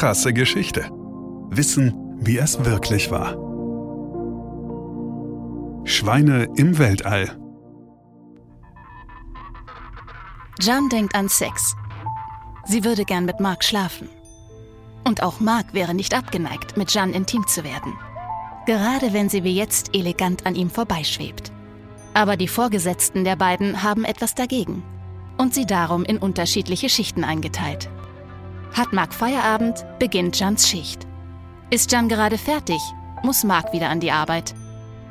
Krasse Geschichte. Wissen, wie es wirklich war. Schweine im Weltall. Jan denkt an Sex. Sie würde gern mit Mark schlafen. Und auch Mark wäre nicht abgeneigt, mit Jan intim zu werden. Gerade wenn sie wie jetzt elegant an ihm vorbeischwebt. Aber die Vorgesetzten der beiden haben etwas dagegen und sie darum in unterschiedliche Schichten eingeteilt. Hat Mark Feierabend, beginnt Jans Schicht. Ist Jan gerade fertig, muss Mark wieder an die Arbeit.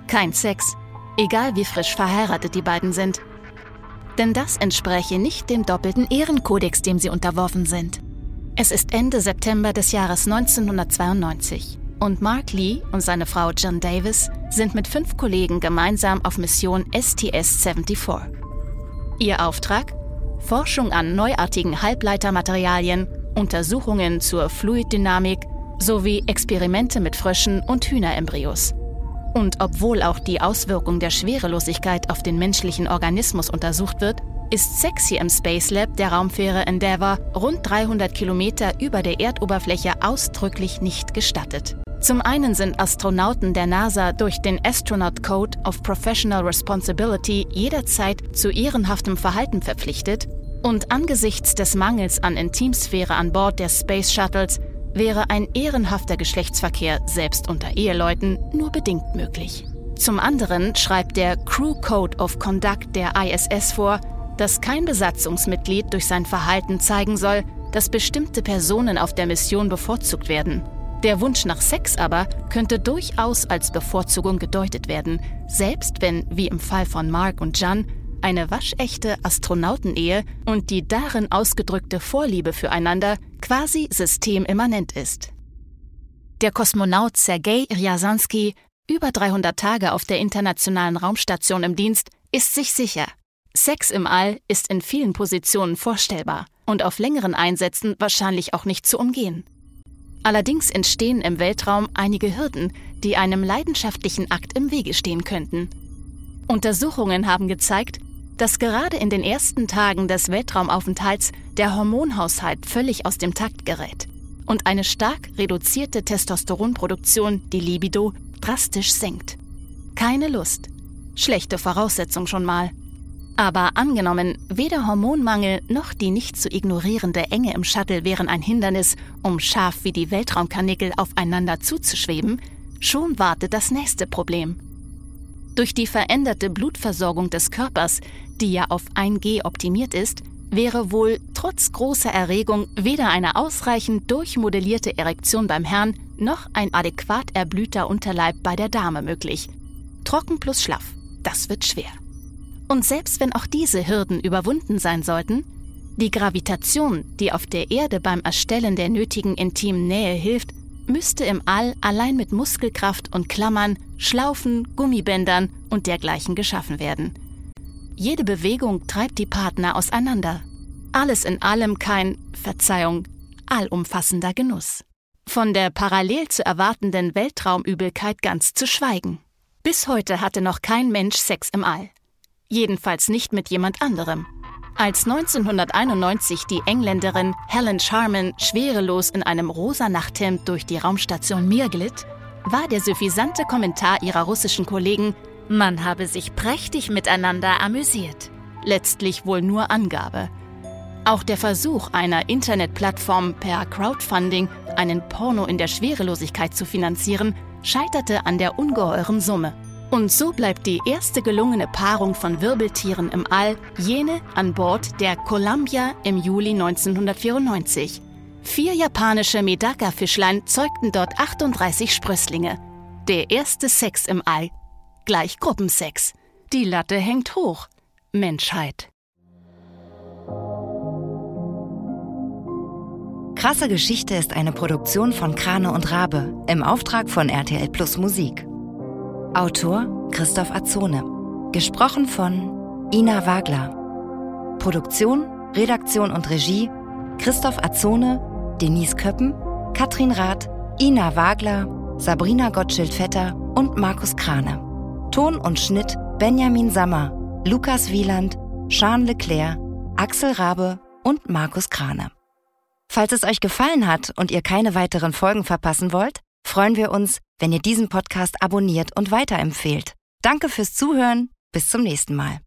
Kein Sex, egal wie frisch verheiratet die beiden sind. Denn das entspräche nicht dem doppelten Ehrenkodex, dem sie unterworfen sind. Es ist Ende September des Jahres 1992 und Mark Lee und seine Frau John Davis sind mit fünf Kollegen gemeinsam auf Mission STS-74. Ihr Auftrag? Forschung an neuartigen Halbleitermaterialien, Untersuchungen zur Fluiddynamik sowie Experimente mit Fröschen und Hühnerembryos. Und obwohl auch die Auswirkung der Schwerelosigkeit auf den menschlichen Organismus untersucht wird, ist Sex hier im Space Lab der Raumfähre Endeavour rund 300 Kilometer über der Erdoberfläche ausdrücklich nicht gestattet. Zum einen sind Astronauten der NASA durch den Astronaut Code of Professional Responsibility jederzeit zu ehrenhaftem Verhalten verpflichtet und angesichts des Mangels an Intimsphäre an Bord der Space Shuttles wäre ein ehrenhafter Geschlechtsverkehr selbst unter Eheleuten nur bedingt möglich. Zum anderen schreibt der Crew Code of Conduct der ISS vor, dass kein Besatzungsmitglied durch sein Verhalten zeigen soll, dass bestimmte Personen auf der Mission bevorzugt werden. Der Wunsch nach Sex aber könnte durchaus als Bevorzugung gedeutet werden, selbst wenn, wie im Fall von Mark und Jan, eine waschechte Astronautenehe und die darin ausgedrückte Vorliebe füreinander quasi systemimmanent ist. Der Kosmonaut Sergei Ryazansky, über 300 Tage auf der Internationalen Raumstation im Dienst, ist sich sicher, Sex im All ist in vielen Positionen vorstellbar und auf längeren Einsätzen wahrscheinlich auch nicht zu umgehen. Allerdings entstehen im Weltraum einige Hürden, die einem leidenschaftlichen Akt im Wege stehen könnten. Untersuchungen haben gezeigt, dass gerade in den ersten Tagen des Weltraumaufenthalts der Hormonhaushalt völlig aus dem Takt gerät und eine stark reduzierte Testosteronproduktion die Libido drastisch senkt. Keine Lust. Schlechte Voraussetzung schon mal. Aber angenommen, weder Hormonmangel noch die nicht zu ignorierende Enge im Shuttle wären ein Hindernis, um scharf wie die Weltraumkarnickel aufeinander zuzuschweben, schon wartet das nächste Problem. Durch die veränderte Blutversorgung des Körpers, die ja auf 1G optimiert ist, wäre wohl trotz großer Erregung weder eine ausreichend durchmodellierte Erektion beim Herrn noch ein adäquat erblühter Unterleib bei der Dame möglich. Trocken plus schlaff, das wird schwer. Und selbst wenn auch diese Hürden überwunden sein sollten, die Gravitation, die auf der Erde beim Erstellen der nötigen intimen Nähe hilft, müsste im All allein mit Muskelkraft und Klammern, Schlaufen, Gummibändern und dergleichen geschaffen werden. Jede Bewegung treibt die Partner auseinander. Alles in allem kein, Verzeihung, allumfassender Genuss. Von der parallel zu erwartenden Weltraumübelkeit ganz zu schweigen. Bis heute hatte noch kein Mensch Sex im All. Jedenfalls nicht mit jemand anderem. Als 1991 die Engländerin Helen Sharman schwerelos in einem rosa Nachthemd durch die Raumstation Mir glitt, war der suffisante Kommentar ihrer russischen Kollegen, man habe sich prächtig miteinander amüsiert. Letztlich wohl nur Angabe. Auch der Versuch einer Internetplattform per Crowdfunding einen Porno in der Schwerelosigkeit zu finanzieren, scheiterte an der ungeheuren Summe. Und so bleibt die erste gelungene Paarung von Wirbeltieren im All jene an Bord der Columbia im Juli 1994. Vier japanische Medaka-Fischlein zeugten dort 38 Sprösslinge. Der erste Sex im All. Gleich Gruppensex. Die Latte hängt hoch. Menschheit. Krasse Geschichte ist eine Produktion von Krane und Rabe im Auftrag von RTL Plus Musik. Autor Christoph Azone. Gesprochen von Ina Wagler. Produktion, Redaktion und Regie Christoph Azone, Denise Köppen, Katrin Rath, Ina Wagler, Sabrina Gottschild-Vetter und Markus Krane. Ton und Schnitt Benjamin Sammer, Lukas Wieland, Jean Leclerc, Axel Rabe und Markus Krane. Falls es euch gefallen hat und ihr keine weiteren Folgen verpassen wollt, freuen wir uns, wenn ihr diesen Podcast abonniert und weiterempfehlt. Danke fürs Zuhören. Bis zum nächsten Mal.